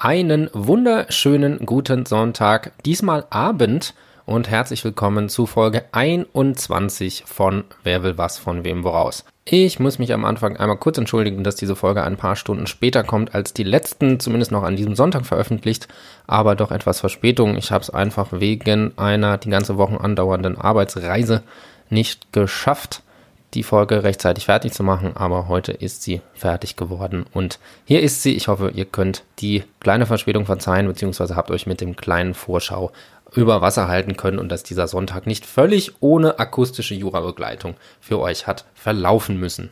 Einen wunderschönen guten Sonntag, diesmal Abend und herzlich willkommen zu Folge 21 von Wer will was von wem woraus. Ich muss mich am Anfang einmal kurz entschuldigen, dass diese Folge ein paar Stunden später kommt als die letzten, zumindest noch an diesem Sonntag veröffentlicht, aber doch etwas Verspätung. Ich habe es einfach wegen einer die ganze Woche andauernden Arbeitsreise nicht geschafft die Folge rechtzeitig fertig zu machen, aber heute ist sie fertig geworden und hier ist sie. Ich hoffe, ihr könnt die kleine Verspätung verzeihen, beziehungsweise habt euch mit dem kleinen Vorschau über Wasser halten können und dass dieser Sonntag nicht völlig ohne akustische Jurabegleitung für euch hat verlaufen müssen.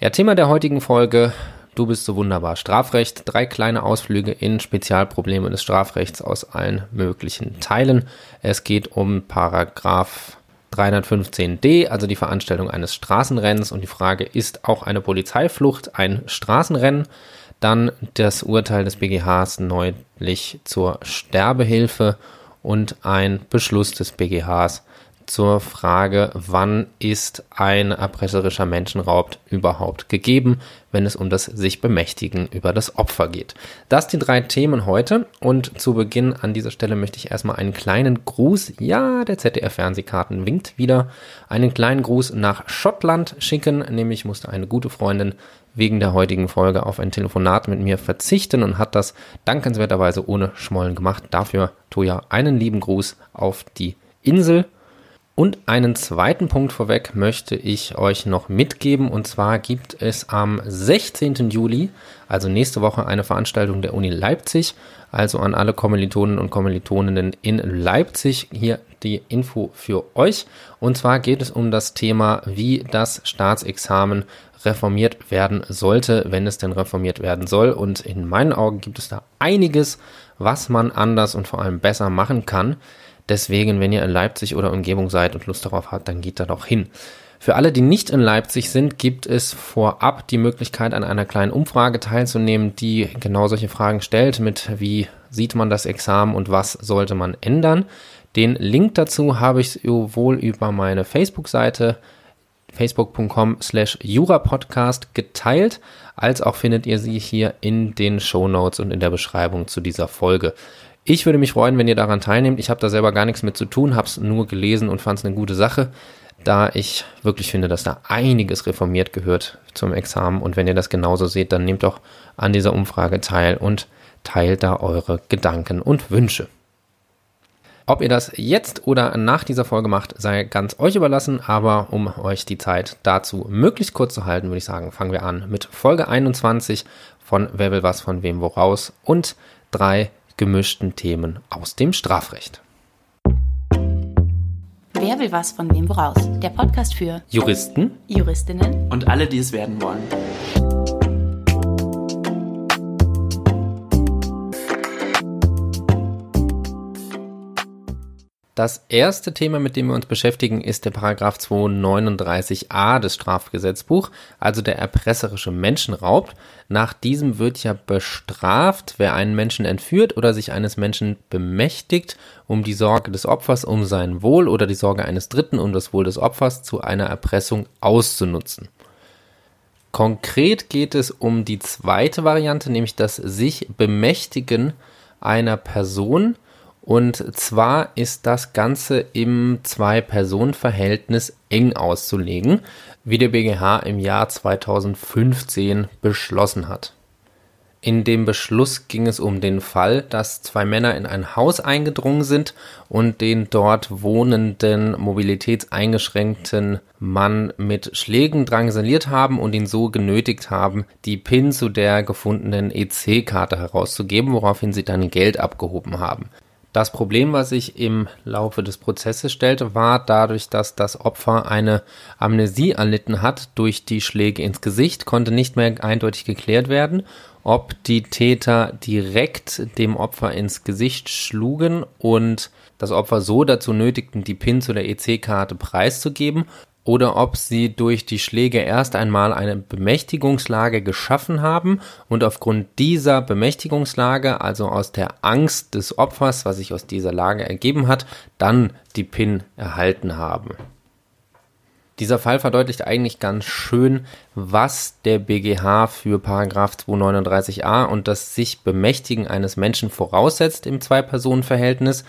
Ja, Thema der heutigen Folge Du bist so wunderbar. Strafrecht, drei kleine Ausflüge in Spezialprobleme des Strafrechts aus allen möglichen Teilen. Es geht um Paragraph 315d, also die Veranstaltung eines Straßenrennens. Und die Frage, ist auch eine Polizeiflucht ein Straßenrennen? Dann das Urteil des BGHs neulich zur Sterbehilfe und ein Beschluss des BGHs zur Frage, wann ist ein erpresserischer Menschenraub überhaupt gegeben, wenn es um das sich bemächtigen über das Opfer geht. Das die drei Themen heute und zu Beginn an dieser Stelle möchte ich erstmal einen kleinen Gruß, ja, der ZDF Fernsehkarten winkt wieder, einen kleinen Gruß nach Schottland schicken, nämlich musste eine gute Freundin wegen der heutigen Folge auf ein Telefonat mit mir verzichten und hat das dankenswerterweise ohne Schmollen gemacht. Dafür, Toja, einen lieben Gruß auf die Insel und einen zweiten Punkt vorweg möchte ich euch noch mitgeben. Und zwar gibt es am 16. Juli, also nächste Woche, eine Veranstaltung der Uni Leipzig. Also an alle Kommilitonen und Kommilitoninnen in Leipzig hier die Info für euch. Und zwar geht es um das Thema, wie das Staatsexamen reformiert werden sollte, wenn es denn reformiert werden soll. Und in meinen Augen gibt es da einiges, was man anders und vor allem besser machen kann. Deswegen, wenn ihr in Leipzig oder Umgebung seid und Lust darauf habt, dann geht da doch hin. Für alle, die nicht in Leipzig sind, gibt es vorab die Möglichkeit, an einer kleinen Umfrage teilzunehmen, die genau solche Fragen stellt, mit wie sieht man das Examen und was sollte man ändern. Den Link dazu habe ich sowohl über meine Facebook-Seite facebook.com slash jurapodcast geteilt, als auch findet ihr sie hier in den Show Notes und in der Beschreibung zu dieser Folge. Ich würde mich freuen, wenn ihr daran teilnehmt. Ich habe da selber gar nichts mit zu tun, habe es nur gelesen und fand es eine gute Sache, da ich wirklich finde, dass da einiges reformiert gehört zum Examen. Und wenn ihr das genauso seht, dann nehmt doch an dieser Umfrage teil und teilt da eure Gedanken und Wünsche. Ob ihr das jetzt oder nach dieser Folge macht, sei ganz euch überlassen, aber um euch die Zeit dazu möglichst kurz zu halten, würde ich sagen, fangen wir an mit Folge 21 von Wer will was von wem woraus und drei gemischten Themen aus dem Strafrecht. Wer will was von wem woraus? Der Podcast für Juristen, Juristinnen und alle, die es werden wollen. Das erste Thema, mit dem wir uns beschäftigen, ist der Paragraph 239a des Strafgesetzbuch, also der erpresserische Menschenraub. Nach diesem wird ja bestraft, wer einen Menschen entführt oder sich eines Menschen bemächtigt, um die Sorge des Opfers um sein Wohl oder die Sorge eines Dritten um das Wohl des Opfers zu einer Erpressung auszunutzen. Konkret geht es um die zweite Variante, nämlich das sich bemächtigen einer Person, und zwar ist das Ganze im Zwei-Personen-Verhältnis eng auszulegen, wie der BGH im Jahr 2015 beschlossen hat. In dem Beschluss ging es um den Fall, dass zwei Männer in ein Haus eingedrungen sind und den dort wohnenden mobilitätseingeschränkten Mann mit Schlägen drangsaliert haben und ihn so genötigt haben, die PIN zu der gefundenen EC-Karte herauszugeben, woraufhin sie dann Geld abgehoben haben. Das Problem, was sich im Laufe des Prozesses stellte, war dadurch, dass das Opfer eine Amnesie erlitten hat durch die Schläge ins Gesicht, konnte nicht mehr eindeutig geklärt werden, ob die Täter direkt dem Opfer ins Gesicht schlugen und das Opfer so dazu nötigten, die PIN zu der EC-Karte preiszugeben oder ob sie durch die Schläge erst einmal eine Bemächtigungslage geschaffen haben und aufgrund dieser Bemächtigungslage, also aus der Angst des Opfers, was sich aus dieser Lage ergeben hat, dann die PIN erhalten haben. Dieser Fall verdeutlicht eigentlich ganz schön, was der BGH für Paragraph 239a und das sich Bemächtigen eines Menschen voraussetzt im Zwei-Personen-Verhältnis,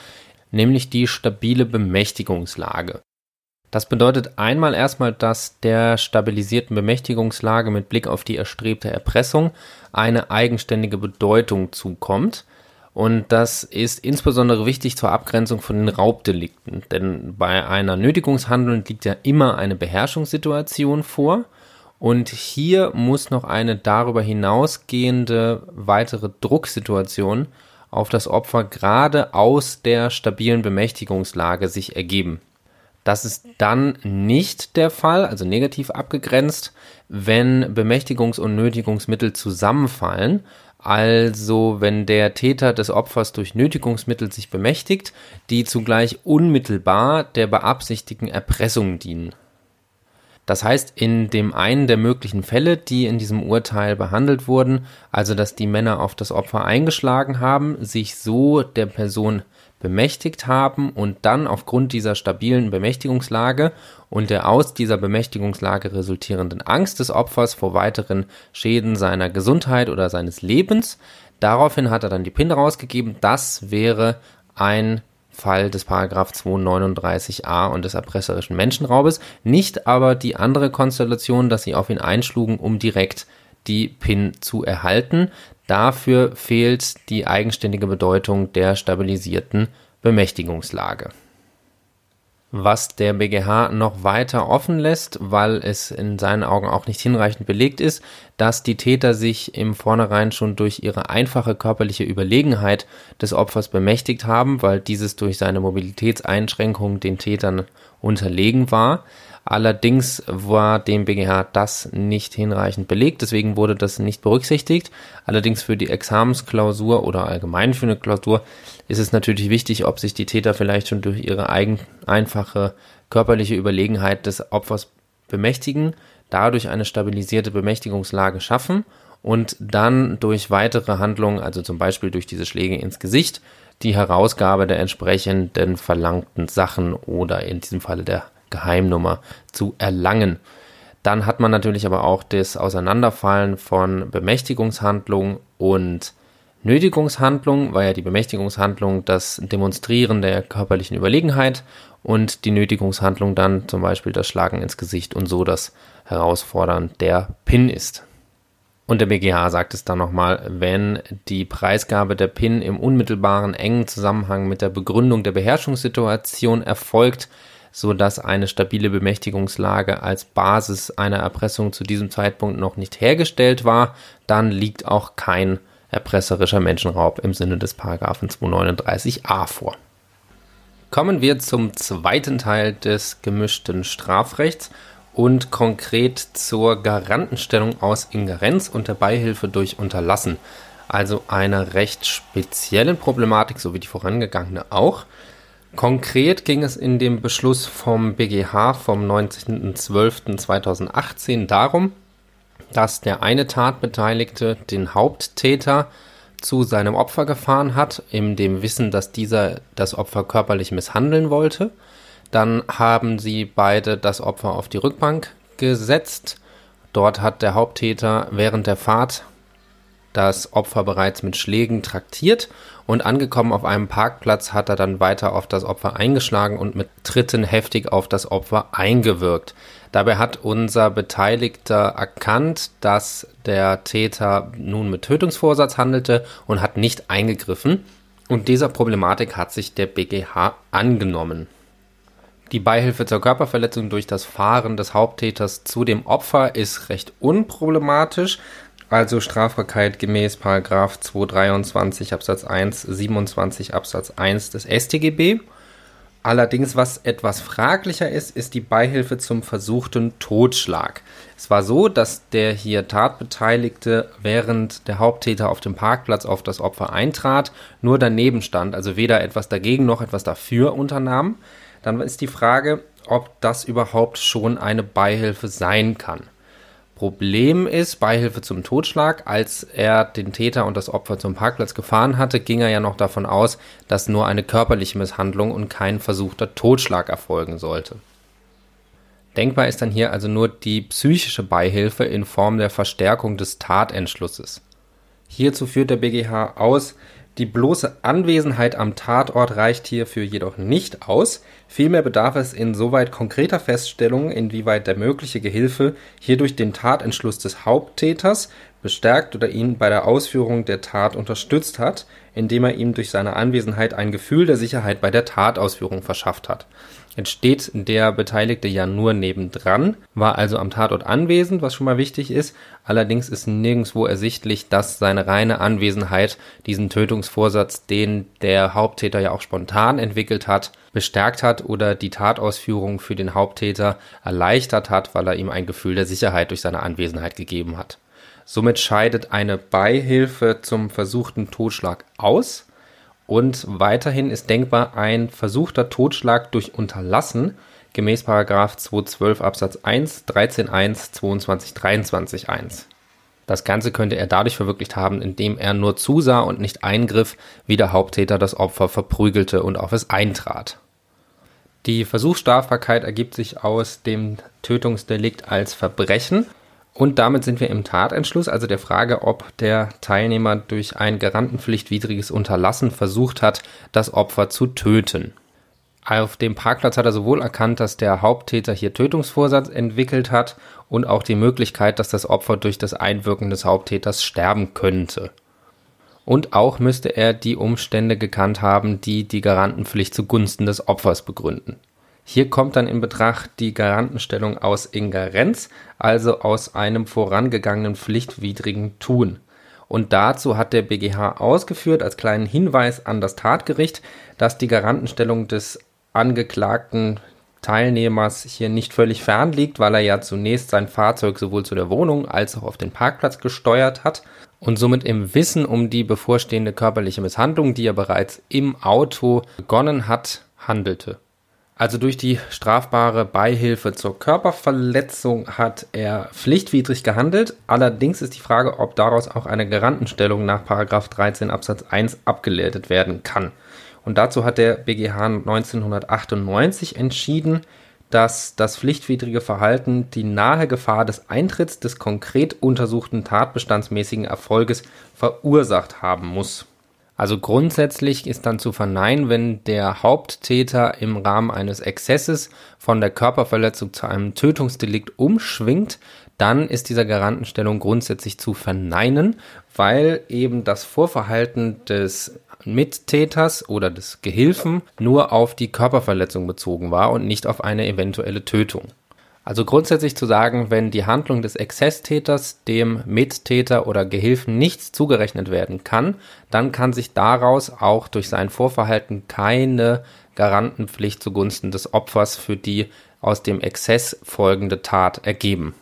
nämlich die stabile Bemächtigungslage. Das bedeutet einmal erstmal, dass der stabilisierten Bemächtigungslage mit Blick auf die erstrebte Erpressung eine eigenständige Bedeutung zukommt. Und das ist insbesondere wichtig zur Abgrenzung von den Raubdelikten. Denn bei einer Nötigungshandlung liegt ja immer eine Beherrschungssituation vor. Und hier muss noch eine darüber hinausgehende weitere Drucksituation auf das Opfer gerade aus der stabilen Bemächtigungslage sich ergeben. Das ist dann nicht der Fall, also negativ abgegrenzt, wenn Bemächtigungs- und Nötigungsmittel zusammenfallen. Also wenn der Täter des Opfers durch Nötigungsmittel sich bemächtigt, die zugleich unmittelbar der beabsichtigten Erpressung dienen. Das heißt, in dem einen der möglichen Fälle, die in diesem Urteil behandelt wurden, also dass die Männer auf das Opfer eingeschlagen haben, sich so der Person bemächtigt haben und dann aufgrund dieser stabilen Bemächtigungslage und der aus dieser Bemächtigungslage resultierenden Angst des Opfers vor weiteren Schäden seiner Gesundheit oder seines Lebens, daraufhin hat er dann die PIN rausgegeben, das wäre ein Fall des Paragraph 239a und des erpresserischen Menschenraubes, nicht aber die andere Konstellation, dass sie auf ihn einschlugen, um direkt die PIN zu erhalten. Dafür fehlt die eigenständige Bedeutung der stabilisierten Bemächtigungslage. Was der BGH noch weiter offen lässt, weil es in seinen Augen auch nicht hinreichend belegt ist, dass die Täter sich im Vornherein schon durch ihre einfache körperliche Überlegenheit des Opfers bemächtigt haben, weil dieses durch seine Mobilitätseinschränkungen den Tätern unterlegen war. Allerdings war dem BGH das nicht hinreichend belegt, deswegen wurde das nicht berücksichtigt. Allerdings für die Examensklausur oder allgemein für eine Klausur ist es natürlich wichtig, ob sich die Täter vielleicht schon durch ihre eigen, einfache körperliche Überlegenheit des Opfers bemächtigen, dadurch eine stabilisierte Bemächtigungslage schaffen und dann durch weitere Handlungen, also zum Beispiel durch diese Schläge ins Gesicht, die Herausgabe der entsprechenden verlangten Sachen oder in diesem Falle der Geheimnummer zu erlangen. Dann hat man natürlich aber auch das Auseinanderfallen von Bemächtigungshandlung und Nötigungshandlung, weil ja die Bemächtigungshandlung das Demonstrieren der körperlichen Überlegenheit und die Nötigungshandlung dann zum Beispiel das Schlagen ins Gesicht und so das Herausfordern der PIN ist. Und der BGH sagt es dann nochmal, wenn die Preisgabe der PIN im unmittelbaren engen Zusammenhang mit der Begründung der Beherrschungssituation erfolgt, so dass eine stabile Bemächtigungslage als Basis einer Erpressung zu diesem Zeitpunkt noch nicht hergestellt war, dann liegt auch kein erpresserischer Menschenraub im Sinne des Paragraphen 239a vor. Kommen wir zum zweiten Teil des gemischten Strafrechts und konkret zur Garantenstellung aus Ingerenz und der Beihilfe durch Unterlassen. Also einer recht speziellen Problematik, so wie die vorangegangene auch. Konkret ging es in dem Beschluss vom BGH vom 19.12.2018 darum, dass der eine Tatbeteiligte den Haupttäter zu seinem Opfer gefahren hat, in dem Wissen, dass dieser das Opfer körperlich misshandeln wollte. Dann haben sie beide das Opfer auf die Rückbank gesetzt. Dort hat der Haupttäter während der Fahrt das Opfer bereits mit Schlägen traktiert und angekommen auf einem Parkplatz hat er dann weiter auf das Opfer eingeschlagen und mit Tritten heftig auf das Opfer eingewirkt. Dabei hat unser Beteiligter erkannt, dass der Täter nun mit Tötungsvorsatz handelte und hat nicht eingegriffen. Und dieser Problematik hat sich der BGH angenommen. Die Beihilfe zur Körperverletzung durch das Fahren des Haupttäters zu dem Opfer ist recht unproblematisch, also Strafbarkeit gemäß Paragraf 223 Absatz 1, 27 Absatz 1 des StGB. Allerdings, was etwas fraglicher ist, ist die Beihilfe zum versuchten Totschlag. Es war so, dass der hier Tatbeteiligte während der Haupttäter auf dem Parkplatz auf das Opfer eintrat, nur daneben stand, also weder etwas dagegen noch etwas dafür unternahm. Dann ist die Frage, ob das überhaupt schon eine Beihilfe sein kann. Problem ist, Beihilfe zum Totschlag, als er den Täter und das Opfer zum Parkplatz gefahren hatte, ging er ja noch davon aus, dass nur eine körperliche Misshandlung und kein versuchter Totschlag erfolgen sollte. Denkbar ist dann hier also nur die psychische Beihilfe in Form der Verstärkung des Tatentschlusses. Hierzu führt der BGH aus, die bloße Anwesenheit am Tatort reicht hierfür jedoch nicht aus, vielmehr bedarf es insoweit konkreter Feststellungen, inwieweit der mögliche Gehilfe hierdurch den Tatentschluss des Haupttäters bestärkt oder ihn bei der Ausführung der Tat unterstützt hat, indem er ihm durch seine Anwesenheit ein Gefühl der Sicherheit bei der Tatausführung verschafft hat Jetzt steht der Beteiligte ja nur nebendran, war also am Tatort anwesend, was schon mal wichtig ist. Allerdings ist nirgendwo ersichtlich, dass seine reine Anwesenheit diesen Tötungsvorsatz, den der Haupttäter ja auch spontan entwickelt hat, bestärkt hat oder die Tatausführung für den Haupttäter erleichtert hat, weil er ihm ein Gefühl der Sicherheit durch seine Anwesenheit gegeben hat. Somit scheidet eine Beihilfe zum versuchten Totschlag aus und weiterhin ist denkbar ein versuchter Totschlag durch Unterlassen gemäß 212 Absatz 1, 13.1, 22, 23, 1. Das Ganze könnte er dadurch verwirklicht haben, indem er nur zusah und nicht eingriff, wie der Haupttäter das Opfer verprügelte und auf es eintrat. Die Versuchsstrafbarkeit ergibt sich aus dem Tötungsdelikt als Verbrechen und damit sind wir im Tatentschluss, also der Frage, ob der Teilnehmer durch ein garantenpflichtwidriges Unterlassen versucht hat, das Opfer zu töten. Auf dem Parkplatz hat er sowohl erkannt, dass der Haupttäter hier Tötungsvorsatz entwickelt hat und auch die Möglichkeit, dass das Opfer durch das Einwirken des Haupttäters sterben könnte. Und auch müsste er die Umstände gekannt haben, die die Garantenpflicht zugunsten des Opfers begründen. Hier kommt dann in Betracht die Garantenstellung aus Ingerenz, also aus einem vorangegangenen pflichtwidrigen Tun. Und dazu hat der BGH ausgeführt, als kleinen Hinweis an das Tatgericht, dass die Garantenstellung des angeklagten Teilnehmers hier nicht völlig fern liegt, weil er ja zunächst sein Fahrzeug sowohl zu der Wohnung als auch auf den Parkplatz gesteuert hat und somit im Wissen um die bevorstehende körperliche Misshandlung, die er bereits im Auto begonnen hat, handelte. Also durch die strafbare Beihilfe zur Körperverletzung hat er pflichtwidrig gehandelt. Allerdings ist die Frage, ob daraus auch eine Garantenstellung nach 13 Absatz 1 abgeleitet werden kann. Und dazu hat der BGH 1998 entschieden, dass das pflichtwidrige Verhalten die nahe Gefahr des Eintritts des konkret untersuchten tatbestandsmäßigen Erfolges verursacht haben muss. Also grundsätzlich ist dann zu verneinen, wenn der Haupttäter im Rahmen eines Exzesses von der Körperverletzung zu einem Tötungsdelikt umschwingt, dann ist dieser Garantenstellung grundsätzlich zu verneinen, weil eben das Vorverhalten des Mittäters oder des Gehilfen nur auf die Körperverletzung bezogen war und nicht auf eine eventuelle Tötung. Also grundsätzlich zu sagen, wenn die Handlung des Exzesstäters dem Mittäter oder Gehilfen nichts zugerechnet werden kann, dann kann sich daraus auch durch sein Vorverhalten keine Garantenpflicht zugunsten des Opfers für die aus dem Exzess folgende Tat ergeben.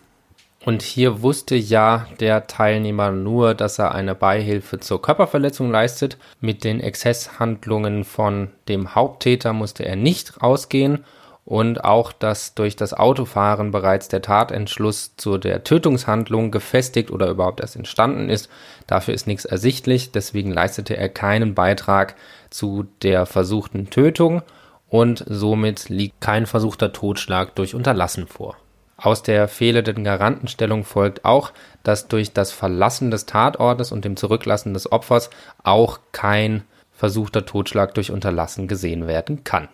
Und hier wusste ja der Teilnehmer nur, dass er eine Beihilfe zur Körperverletzung leistet. Mit den Exzesshandlungen von dem Haupttäter musste er nicht rausgehen und auch, dass durch das Autofahren bereits der Tatentschluss zu der Tötungshandlung gefestigt oder überhaupt erst entstanden ist. Dafür ist nichts ersichtlich, deswegen leistete er keinen Beitrag zu der versuchten Tötung und somit liegt kein versuchter Totschlag durch Unterlassen vor. Aus der fehlenden Garantenstellung folgt auch, dass durch das Verlassen des Tatortes und dem Zurücklassen des Opfers auch kein versuchter Totschlag durch Unterlassen gesehen werden kann.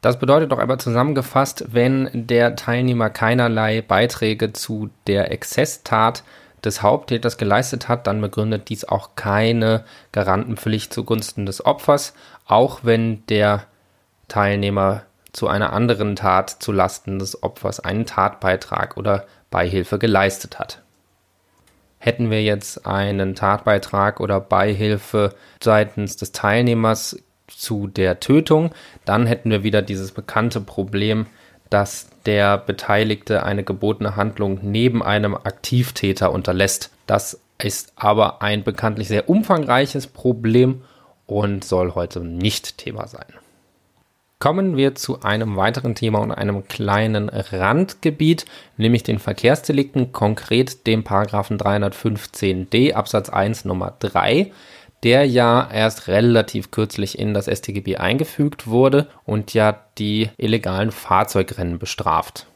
Das bedeutet doch aber zusammengefasst, wenn der Teilnehmer keinerlei Beiträge zu der Exzesstat des Haupttäters geleistet hat, dann begründet dies auch keine Garantenpflicht zugunsten des Opfers, auch wenn der Teilnehmer zu einer anderen Tat zu Lasten des Opfers einen Tatbeitrag oder Beihilfe geleistet hat. Hätten wir jetzt einen Tatbeitrag oder Beihilfe seitens des Teilnehmers zu der Tötung, dann hätten wir wieder dieses bekannte Problem, dass der Beteiligte eine gebotene Handlung neben einem Aktivtäter unterlässt. Das ist aber ein bekanntlich sehr umfangreiches Problem und soll heute nicht Thema sein. Kommen wir zu einem weiteren Thema und einem kleinen Randgebiet, nämlich den Verkehrsdelikten, konkret dem Paragraphen 315d Absatz 1 Nummer 3 der ja erst relativ kürzlich in das StGB eingefügt wurde und ja die illegalen Fahrzeugrennen bestraft.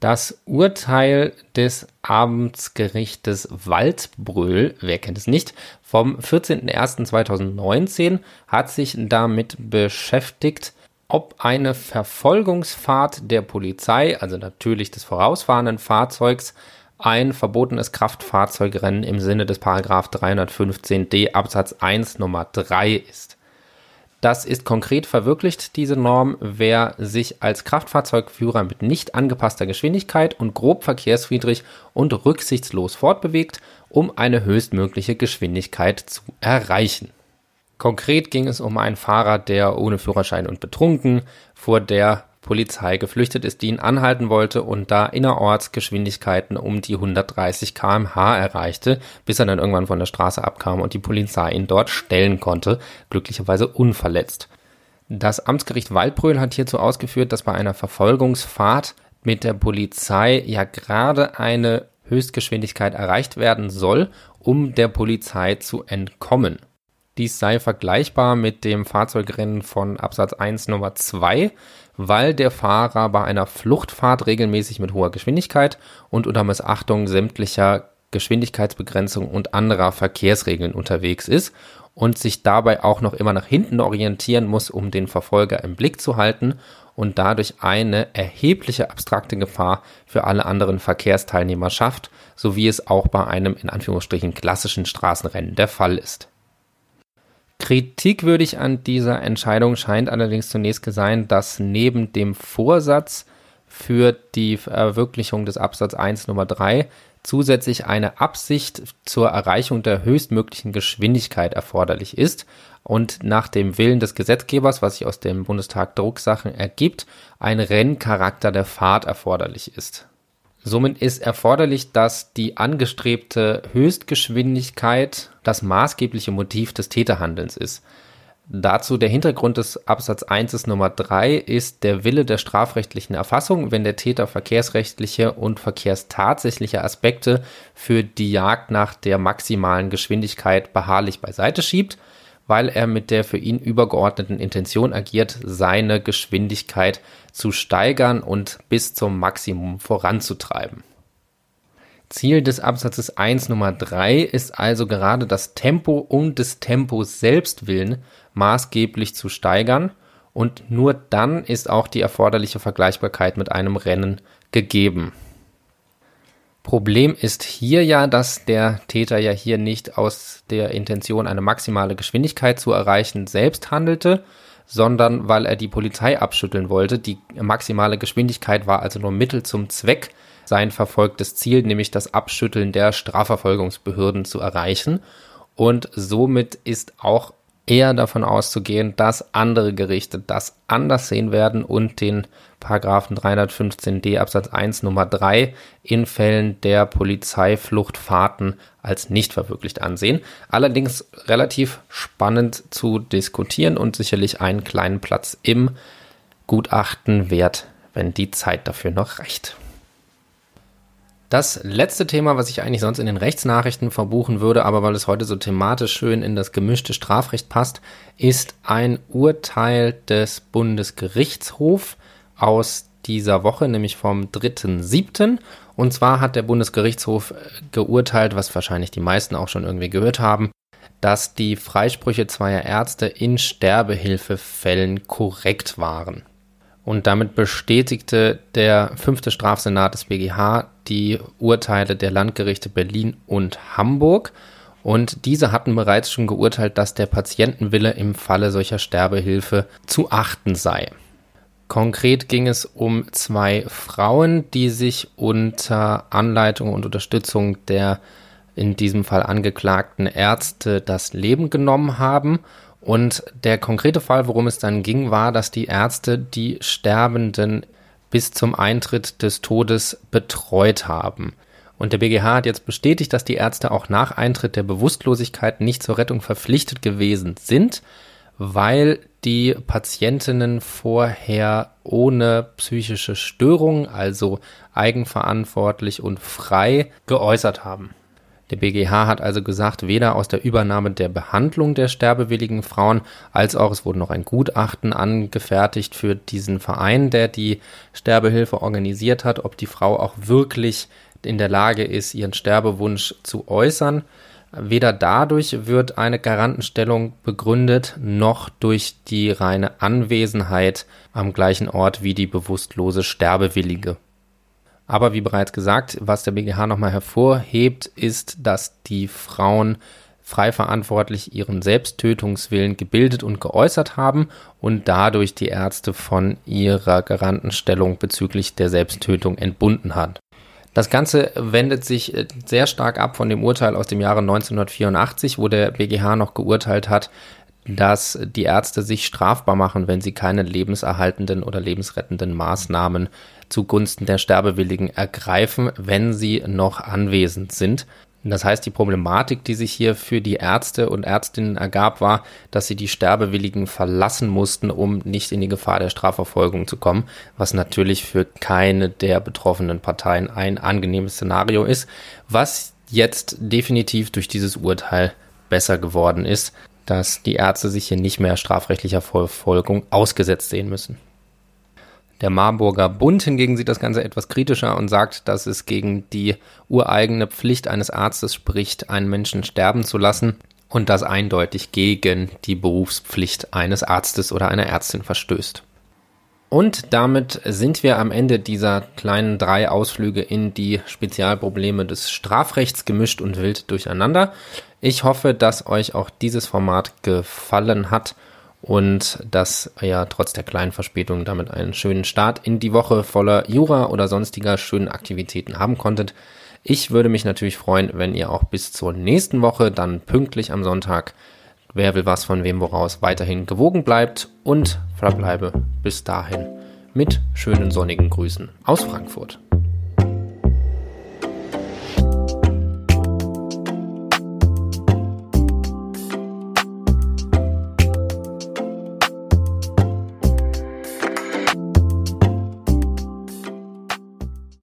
Das Urteil des Abendsgerichtes Waldbröl, wer kennt es nicht, vom 14.01.2019 hat sich damit beschäftigt, ob eine Verfolgungsfahrt der Polizei, also natürlich des vorausfahrenden Fahrzeugs, ein verbotenes Kraftfahrzeugrennen im Sinne des Paragraph 315d Absatz 1 Nummer 3 ist. Das ist konkret verwirklicht, diese Norm, wer sich als Kraftfahrzeugführer mit nicht angepasster Geschwindigkeit und grob verkehrswidrig und rücksichtslos fortbewegt, um eine höchstmögliche Geschwindigkeit zu erreichen. Konkret ging es um einen Fahrer, der ohne Führerschein und betrunken vor der Polizei geflüchtet ist, die ihn anhalten wollte und da innerorts Geschwindigkeiten um die 130 kmh erreichte, bis er dann irgendwann von der Straße abkam und die Polizei ihn dort stellen konnte, glücklicherweise unverletzt. Das Amtsgericht Waldbröl hat hierzu ausgeführt, dass bei einer Verfolgungsfahrt mit der Polizei ja gerade eine Höchstgeschwindigkeit erreicht werden soll, um der Polizei zu entkommen. Dies sei vergleichbar mit dem Fahrzeugrennen von Absatz 1 Nummer 2, weil der Fahrer bei einer Fluchtfahrt regelmäßig mit hoher Geschwindigkeit und unter Missachtung sämtlicher Geschwindigkeitsbegrenzung und anderer Verkehrsregeln unterwegs ist und sich dabei auch noch immer nach hinten orientieren muss, um den Verfolger im Blick zu halten und dadurch eine erhebliche abstrakte Gefahr für alle anderen Verkehrsteilnehmer schafft, so wie es auch bei einem in Anführungsstrichen klassischen Straßenrennen der Fall ist. Kritikwürdig an dieser Entscheidung scheint allerdings zunächst sein, dass neben dem Vorsatz für die Verwirklichung des Absatz 1 Nummer 3 zusätzlich eine Absicht zur Erreichung der höchstmöglichen Geschwindigkeit erforderlich ist und nach dem Willen des Gesetzgebers, was sich aus dem Bundestag Drucksachen ergibt, ein Renncharakter der Fahrt erforderlich ist. Somit ist erforderlich, dass die angestrebte Höchstgeschwindigkeit das maßgebliche Motiv des Täterhandelns ist. Dazu der Hintergrund des Absatz 1 Nummer 3 ist der Wille der strafrechtlichen Erfassung, wenn der Täter verkehrsrechtliche und verkehrstatsächliche Aspekte für die Jagd nach der maximalen Geschwindigkeit beharrlich beiseite schiebt weil er mit der für ihn übergeordneten Intention agiert, seine Geschwindigkeit zu steigern und bis zum Maximum voranzutreiben. Ziel des Absatzes 1 Nummer 3 ist also gerade das Tempo um des Tempos selbst willen maßgeblich zu steigern und nur dann ist auch die erforderliche Vergleichbarkeit mit einem Rennen gegeben. Problem ist hier ja, dass der Täter ja hier nicht aus der Intention, eine maximale Geschwindigkeit zu erreichen, selbst handelte, sondern weil er die Polizei abschütteln wollte. Die maximale Geschwindigkeit war also nur Mittel zum Zweck, sein verfolgtes Ziel, nämlich das Abschütteln der Strafverfolgungsbehörden zu erreichen. Und somit ist auch eher davon auszugehen, dass andere Gerichte das anders sehen werden und den Paragraphen 315d Absatz 1 Nummer 3 in Fällen der Polizeifluchtfahrten als nicht verwirklicht ansehen. Allerdings relativ spannend zu diskutieren und sicherlich einen kleinen Platz im Gutachten wert, wenn die Zeit dafür noch reicht. Das letzte Thema, was ich eigentlich sonst in den Rechtsnachrichten verbuchen würde, aber weil es heute so thematisch schön in das gemischte Strafrecht passt, ist ein Urteil des Bundesgerichtshofs aus dieser Woche, nämlich vom 3.7. Und zwar hat der Bundesgerichtshof geurteilt, was wahrscheinlich die meisten auch schon irgendwie gehört haben, dass die Freisprüche zweier Ärzte in Sterbehilfefällen korrekt waren. Und damit bestätigte der fünfte Strafsenat des BGH die Urteile der Landgerichte Berlin und Hamburg. Und diese hatten bereits schon geurteilt, dass der Patientenwille im Falle solcher Sterbehilfe zu achten sei. Konkret ging es um zwei Frauen, die sich unter Anleitung und Unterstützung der in diesem Fall angeklagten Ärzte das Leben genommen haben und der konkrete Fall, worum es dann ging, war, dass die Ärzte die Sterbenden bis zum Eintritt des Todes betreut haben. Und der BGH hat jetzt bestätigt, dass die Ärzte auch nach Eintritt der Bewusstlosigkeit nicht zur Rettung verpflichtet gewesen sind, weil die Patientinnen vorher ohne psychische Störung, also eigenverantwortlich und frei, geäußert haben. Der BGH hat also gesagt, weder aus der Übernahme der Behandlung der sterbewilligen Frauen, als auch es wurde noch ein Gutachten angefertigt für diesen Verein, der die Sterbehilfe organisiert hat, ob die Frau auch wirklich in der Lage ist, ihren Sterbewunsch zu äußern. Weder dadurch wird eine Garantenstellung begründet, noch durch die reine Anwesenheit am gleichen Ort wie die bewusstlose Sterbewillige. Aber wie bereits gesagt, was der BGH nochmal hervorhebt, ist, dass die Frauen frei verantwortlich ihren Selbsttötungswillen gebildet und geäußert haben und dadurch die Ärzte von ihrer Garantenstellung bezüglich der Selbsttötung entbunden hat. Das Ganze wendet sich äh, sehr stark ab von dem Urteil aus dem Jahre 1984, wo der BGH noch geurteilt hat, dass die Ärzte sich strafbar machen, wenn sie keine lebenserhaltenden oder lebensrettenden Maßnahmen zugunsten der Sterbewilligen ergreifen, wenn sie noch anwesend sind. Das heißt, die Problematik, die sich hier für die Ärzte und Ärztinnen ergab, war, dass sie die Sterbewilligen verlassen mussten, um nicht in die Gefahr der Strafverfolgung zu kommen, was natürlich für keine der betroffenen Parteien ein angenehmes Szenario ist, was jetzt definitiv durch dieses Urteil besser geworden ist, dass die Ärzte sich hier nicht mehr strafrechtlicher Verfolgung ausgesetzt sehen müssen. Der Marburger Bund hingegen sieht das Ganze etwas kritischer und sagt, dass es gegen die ureigene Pflicht eines Arztes spricht, einen Menschen sterben zu lassen und das eindeutig gegen die Berufspflicht eines Arztes oder einer Ärztin verstößt. Und damit sind wir am Ende dieser kleinen drei Ausflüge in die Spezialprobleme des Strafrechts gemischt und wild durcheinander. Ich hoffe, dass euch auch dieses Format gefallen hat und dass ihr trotz der kleinen Verspätung damit einen schönen Start in die Woche voller Jura oder sonstiger schönen Aktivitäten haben konntet. Ich würde mich natürlich freuen, wenn ihr auch bis zur nächsten Woche dann pünktlich am Sonntag Wer will was von wem woraus weiterhin gewogen bleibt und verbleibe bis dahin mit schönen sonnigen Grüßen aus Frankfurt.